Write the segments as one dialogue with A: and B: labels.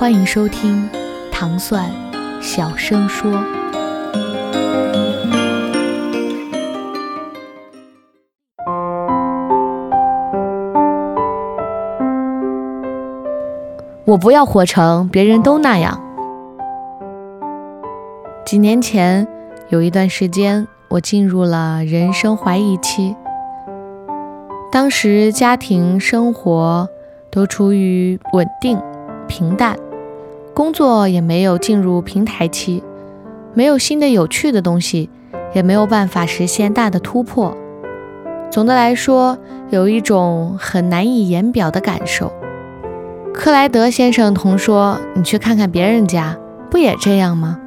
A: 欢迎收听糖蒜小声说。我不要活成别人都那样。几年前，有一段时间，我进入了人生怀疑期。当时家庭生活都处于稳定、平淡，工作也没有进入平台期，没有新的有趣的东西，也没有办法实现大的突破。总的来说，有一种很难以言表的感受。克莱德先生同说：“你去看看别人家，不也这样吗？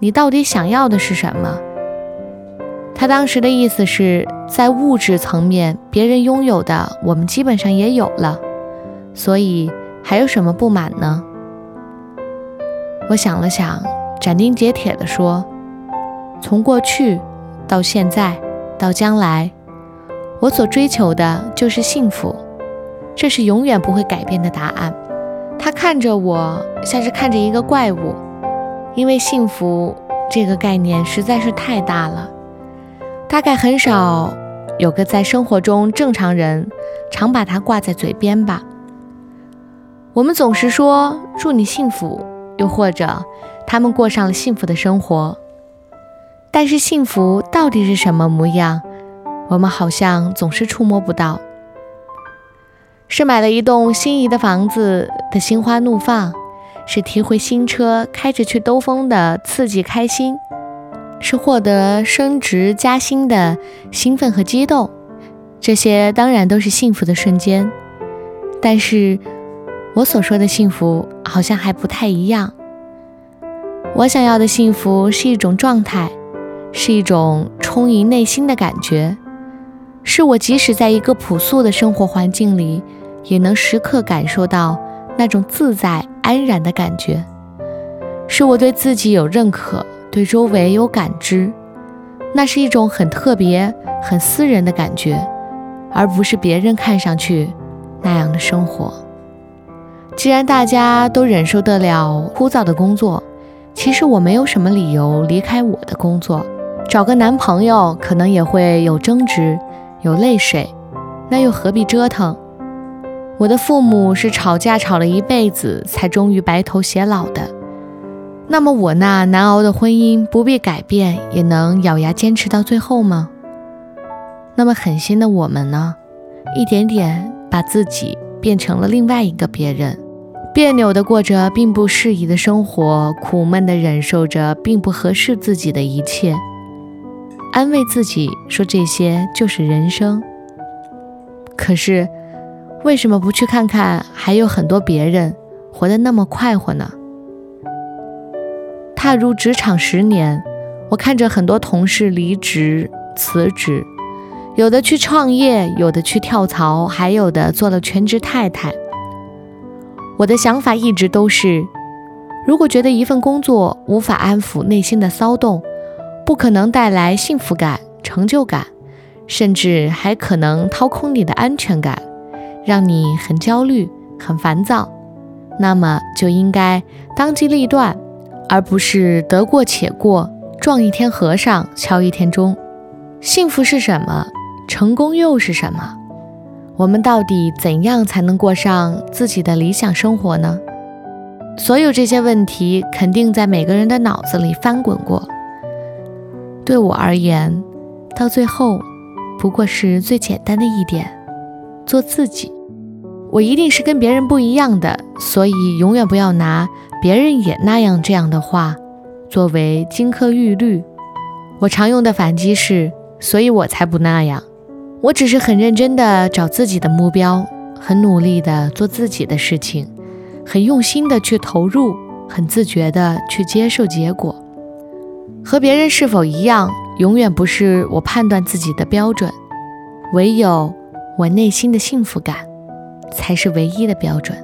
A: 你到底想要的是什么？”他当时的意思是在物质层面，别人拥有的，我们基本上也有了，所以还有什么不满呢？我想了想，斩钉截铁地说：“从过去到现在到将来，我所追求的就是幸福，这是永远不会改变的答案。”他看着我，像是看着一个怪物，因为幸福这个概念实在是太大了，大概很少有个在生活中正常人常把它挂在嘴边吧。我们总是说祝你幸福，又或者他们过上了幸福的生活，但是幸福到底是什么模样，我们好像总是触摸不到。是买了一栋心仪的房子的心花怒放，是提回新车开着去兜风的刺激开心，是获得升职加薪的兴奋和激动，这些当然都是幸福的瞬间。但是，我所说的幸福好像还不太一样。我想要的幸福是一种状态，是一种充盈内心的感觉。是我即使在一个朴素的生活环境里，也能时刻感受到那种自在安然的感觉。是我对自己有认可，对周围有感知，那是一种很特别、很私人的感觉，而不是别人看上去那样的生活。既然大家都忍受得了枯燥的工作，其实我没有什么理由离开我的工作。找个男朋友可能也会有争执。有泪水，那又何必折腾？我的父母是吵架吵了一辈子，才终于白头偕老的。那么我那难熬的婚姻不必改变，也能咬牙坚持到最后吗？那么狠心的我们呢？一点点把自己变成了另外一个别人，别扭的过着并不适宜的生活，苦闷的忍受着并不合适自己的一切。安慰自己说这些就是人生。可是，为什么不去看看还有很多别人活得那么快活呢？踏入职场十年，我看着很多同事离职、辞职，有的去创业，有的去跳槽，还有的做了全职太太。我的想法一直都是：如果觉得一份工作无法安抚内心的骚动，不可能带来幸福感、成就感，甚至还可能掏空你的安全感，让你很焦虑、很烦躁。那么就应该当机立断，而不是得过且过，撞一天和尚敲一天钟。幸福是什么？成功又是什么？我们到底怎样才能过上自己的理想生活呢？所有这些问题肯定在每个人的脑子里翻滚过。对我而言，到最后，不过是最简单的一点：做自己。我一定是跟别人不一样的，所以永远不要拿“别人也那样”这样的话作为金科玉律。我常用的反击是：“所以我才不那样。”我只是很认真的找自己的目标，很努力的做自己的事情，很用心的去投入，很自觉的去接受结果。和别人是否一样，永远不是我判断自己的标准，唯有我内心的幸福感，才是唯一的标准。